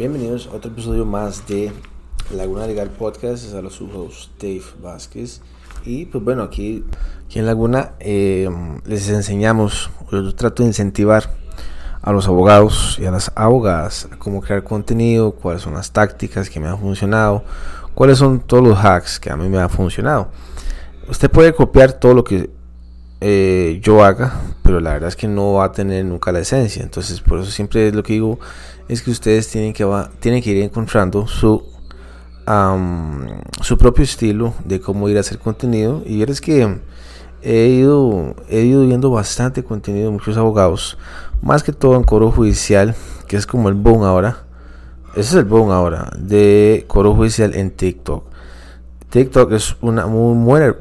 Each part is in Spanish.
Bienvenidos a otro episodio más de Laguna Legal Podcast. Es a los host Dave Vázquez. Y pues bueno, aquí, aquí en Laguna eh, les enseñamos, yo trato de incentivar a los abogados y a las abogadas a cómo crear contenido, cuáles son las tácticas que me han funcionado, cuáles son todos los hacks que a mí me han funcionado. Usted puede copiar todo lo que eh, yo haga, pero la verdad es que no va a tener nunca la esencia. Entonces, por eso siempre lo que digo es que ustedes tienen que, tienen que ir encontrando su, su propio estilo de cómo ir a hacer contenido. Y es que he ido, he ido viendo bastante contenido de muchos abogados, más que todo en coro judicial, que es como el boom ahora. Ese es el boom ahora de coro judicial en TikTok. TikTok es una muy buena,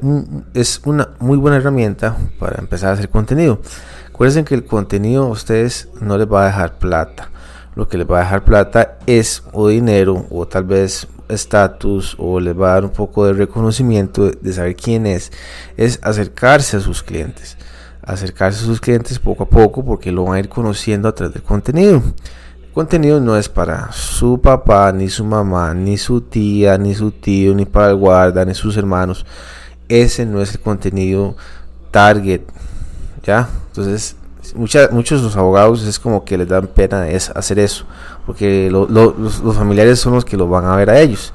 es una muy buena herramienta para empezar a hacer contenido. Acuérdense que el contenido a ustedes no les va a dejar plata. Lo que les va a dejar plata es o dinero o tal vez estatus o les va a dar un poco de reconocimiento de saber quién es. Es acercarse a sus clientes. Acercarse a sus clientes poco a poco porque lo van a ir conociendo a través del contenido contenido no es para su papá, ni su mamá, ni su tía, ni su tío, ni para el guarda, ni sus hermanos. Ese no es el contenido target. ¿Ya? Entonces, muchos de los abogados es como que les dan pena hacer eso. Porque los, los familiares son los que lo van a ver a ellos.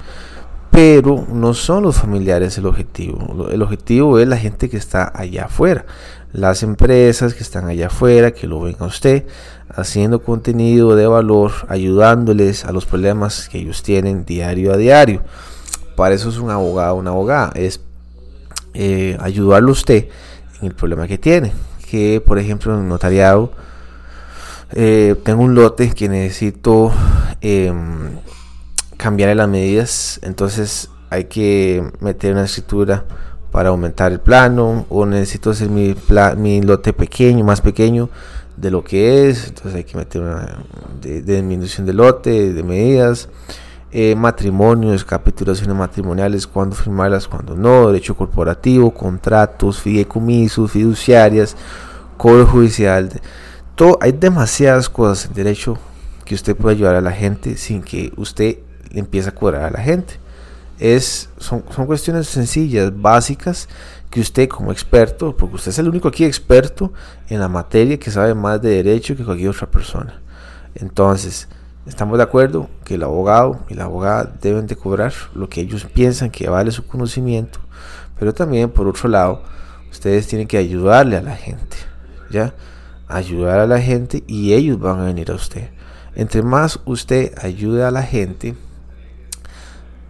Pero no son los familiares el objetivo. El objetivo es la gente que está allá afuera. Las empresas que están allá afuera, que lo ven a usted haciendo contenido de valor, ayudándoles a los problemas que ellos tienen diario a diario. Para eso es un abogado, una abogada, es eh, ayudarlo a usted en el problema que tiene. Que por ejemplo en notariado eh, tengo un lote que necesito em, cambiar las medidas, entonces hay que meter una escritura para aumentar el plano o necesito hacer mi, mi lote pequeño, más pequeño de lo que es, entonces hay que meter una disminución de lote, de medidas, eh, matrimonios, capitulaciones matrimoniales, cuándo firmarlas, cuándo no, derecho corporativo, contratos, fideicomisos, fiduciarias, código judicial, todo, hay demasiadas cosas en derecho que usted puede ayudar a la gente sin que usted le empiece a cobrar a la gente. Es, son, son cuestiones sencillas, básicas, que usted como experto, porque usted es el único aquí experto en la materia que sabe más de derecho que cualquier otra persona. Entonces, estamos de acuerdo que el abogado y la abogada deben de cobrar lo que ellos piensan que vale su conocimiento, pero también por otro lado, ustedes tienen que ayudarle a la gente, ¿ya? Ayudar a la gente y ellos van a venir a usted. Entre más usted ayude a la gente,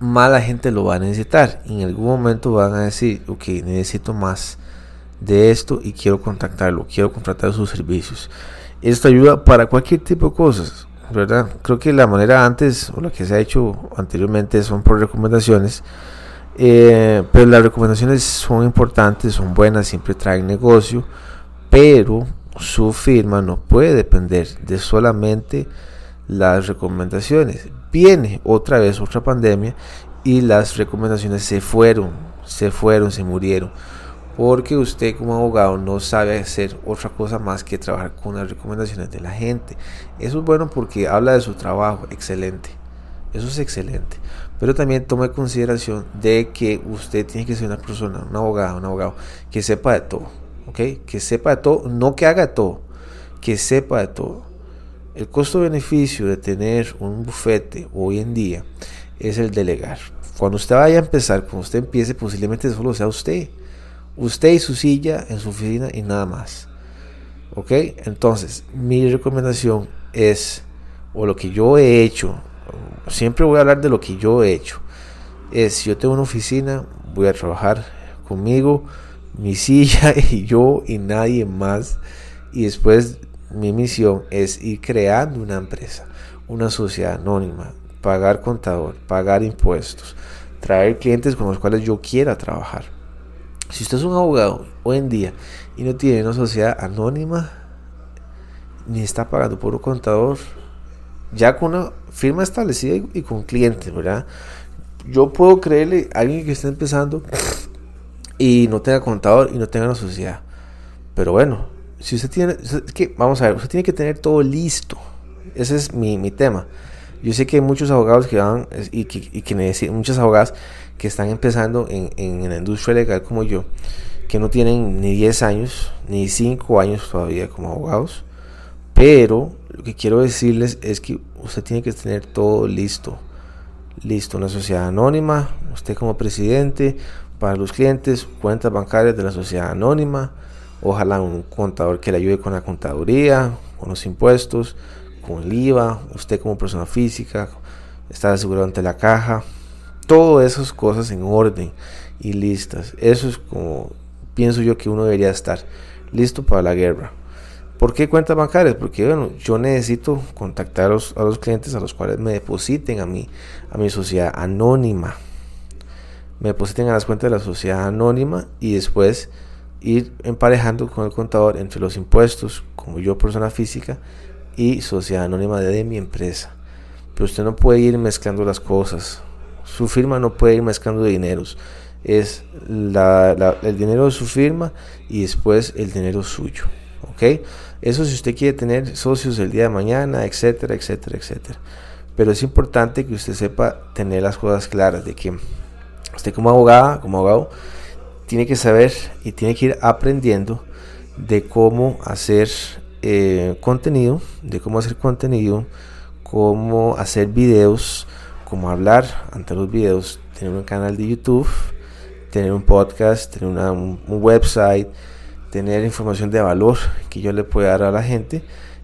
más la gente lo va a necesitar. En algún momento van a decir, ok, necesito más de esto y quiero contactarlo, quiero contratar sus servicios. Esto ayuda para cualquier tipo de cosas, ¿verdad? Creo que la manera antes o la que se ha hecho anteriormente son por recomendaciones. Eh, pero las recomendaciones son importantes, son buenas, siempre traen negocio, pero su firma no puede depender de solamente las recomendaciones. Viene otra vez otra pandemia y las recomendaciones se fueron, se fueron, se murieron. Porque usted como abogado no sabe hacer otra cosa más que trabajar con las recomendaciones de la gente. Eso es bueno porque habla de su trabajo, excelente. Eso es excelente. Pero también tome consideración de que usted tiene que ser una persona, un abogado, un abogado que sepa de todo. ¿Ok? Que sepa de todo, no que haga todo, que sepa de todo. El costo-beneficio de tener un bufete hoy en día es el delegar. Cuando usted vaya a empezar, cuando usted empiece, posiblemente solo sea usted. Usted y su silla en su oficina y nada más. ¿Ok? Entonces, mi recomendación es, o lo que yo he hecho, siempre voy a hablar de lo que yo he hecho, es, si yo tengo una oficina, voy a trabajar conmigo, mi silla y yo y nadie más. Y después mi misión es ir creando una empresa, una sociedad anónima, pagar contador, pagar impuestos, traer clientes con los cuales yo quiera trabajar. Si usted es un abogado hoy en día y no tiene una sociedad anónima, ni está pagando por un contador, ya con una firma establecida y, con clientes, ¿verdad? Yo puedo creerle a alguien que está empezando y no tenga contador y no tenga una sociedad. Pero bueno, si usted tiene, que, vamos a ver, usted tiene que tener todo listo. Ese es mi, mi tema. Yo sé que hay muchos abogados que van y que, y que necesitan, muchas abogadas que están empezando en, en, la industria legal como yo, que no tienen ni 10 años, ni 5 años todavía como abogados. Pero lo que quiero decirles es que usted tiene que tener todo listo. Listo, una sociedad anónima, usted como presidente, para los clientes, cuentas bancarias de la sociedad anónima, ojalá un contador que le ayude con la contaduría, con los impuestos, con el IVA, usted como persona física, estar asegurado ante la caja, todas esas cosas en orden y listas. Eso es como pienso yo que uno debería estar listo para la guerra. ¿Por qué cuentas bancarias? Porque bueno, yo necesito contactar a los, a los clientes a los cuales me depositen a mí, a mi sociedad anónima. Me depositen a las cuentas de la sociedad anónima y después ir emparejando con el contador entre los impuestos, como yo persona física, y sociedad anónima de mi empresa. Pero usted no puede ir mezclando las cosas. Su firma no puede ir mezclando dineros. Es el dinero de su firma y después el dinero suyo. ¿Ok? Eso si usted quiere tener socios el día de mañana, etcétera, etcétera, etcétera. Pero es importante que usted sepa tener las cosas claras de que usted como abogada, como abogado, tiene que saber y tiene que ir aprendiendo de cómo hacer eh, contenido, de cómo hacer contenido, cómo hacer videos, cómo hablar ante los videos, tener un canal de YouTube, tener un podcast, tener un, website, tener información de valor que yo le pueda dar a la gente.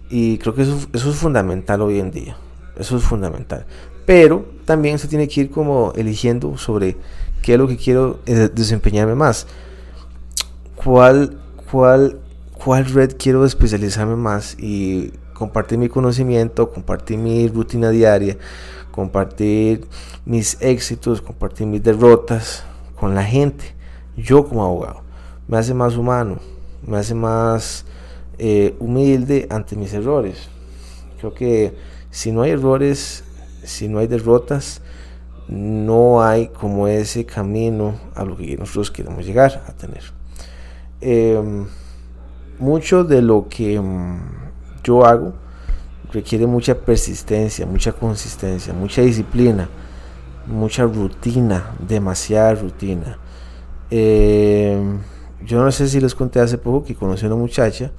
Y creo que eso, eso es fundamental hoy en día. Eso es fundamental. Pero también se tiene que ir como eligiendo sobre qué es lo que quiero eh, desempeñarme más. ¿Cuál, cuál, cuál red quiero especializarme más y compartir mi conocimiento, compartir mi rutina diaria, compartir mis éxitos, compartir mis derrotas con la gente. Yo como abogado me hace más humano, me hace más eh, humilde ante mis errores. Creo que si no hay errores, si no hay derrotas, no hay como ese camino a lo que nosotros queremos llegar a tener. Em, mucho de lo que mm, yo hago requiere mucha persistencia, mucha consistencia, mucha disciplina, mucha rutina, demasiada rutina. Em, yo no sé si les conté hace poco que conocí a una muchacha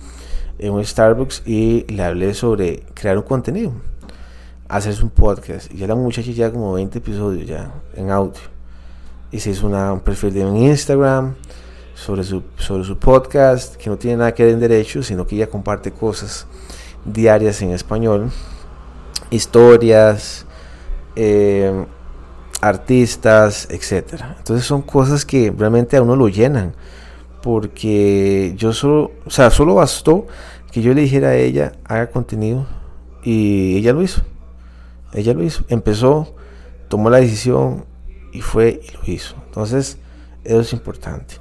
en un Starbucks y le hablé sobre crear un contenido hacerse un podcast. Y ya la muchacha ya como 20 episodios ya en audio. Y se hizo una, un perfil de Instagram sobre su, sobre su podcast, que no tiene nada que ver en derecho, sino que ella comparte cosas diarias en español, historias, eh, artistas, etcétera. Entonces son cosas que realmente a uno lo llenan. Porque yo solo, o sea, solo bastó que yo le dijera a ella, haga contenido, y ella lo hizo. Ella lo hizo, empezó, tomó la decisión y fue y lo hizo. Entonces, eso es importante.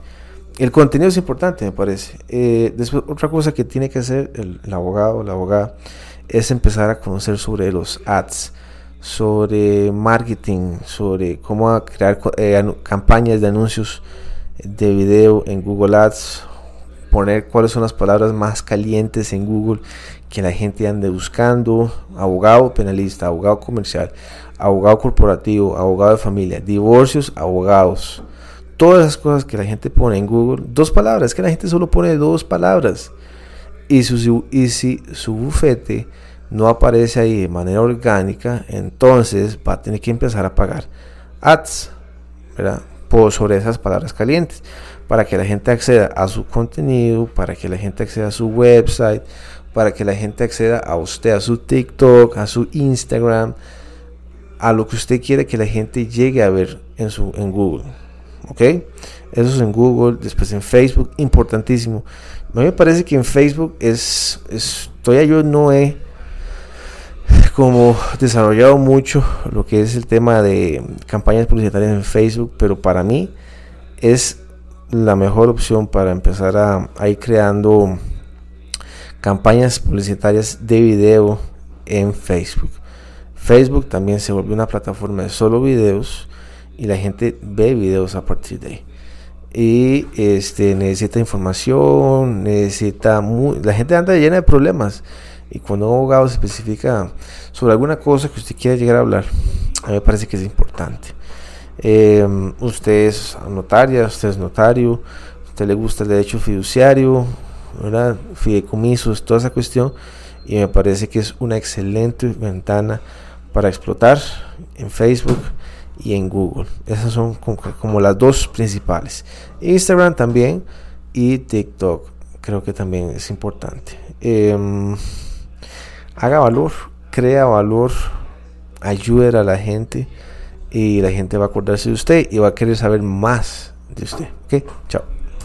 El contenido es importante, me parece. Eh, después, otra cosa que tiene que hacer el, abogado o la abogada es empezar a conocer sobre los ads, sobre marketing, sobre cómo crear eh, campañas de anuncios de video en Google Ads, poner cuáles son las palabras más calientes en Google que la gente ande buscando, abogado penalista, abogado comercial, abogado corporativo, abogado de familia, divorcios, abogados. Todas esas cosas que la gente pone en Google, dos palabras, que la gente solo pone dos palabras. Y, su, y si su bufete no aparece ahí de manera orgánica, entonces va a tener que empezar a pagar ads Por sobre esas palabras calientes para que la gente acceda a su contenido, para que la gente acceda a su website, para que la gente acceda a usted, a su TikTok, a su Instagram, a lo que usted quiere que la gente llegue a ver en, su, en Google. ¿Ok? Eso es en Google, después en Facebook, importantísimo. A mí me parece que en Facebook es, es todavía yo no he como desarrollado mucho lo que es el tema de campañas publicitarias en Facebook, pero para mí es la mejor opción para empezar a, ir creando campañas publicitarias de video en Facebook. Facebook también se volvió una plataforma de solo videos y la gente ve videos a partir de ahí. Y este necesita información, necesita la gente anda llena de problemas Y cuando un abogado se especifica sobre alguna cosa que usted quiera llegar a hablar, a mí me parece que es importante. Eh, usted es notaria, usted es notario, usted le gusta el derecho fiduciario, ¿verdad? fideicomisos, toda esa cuestión, y me parece que es una excelente ventana para explotar en Facebook y en Google. Esas son como, las dos principales. Instagram también y TikTok creo que también es importante. Em, haga valor, crea valor, ayude a la gente y la gente va a acordarse de usted y va a querer saber más de usted. Chao.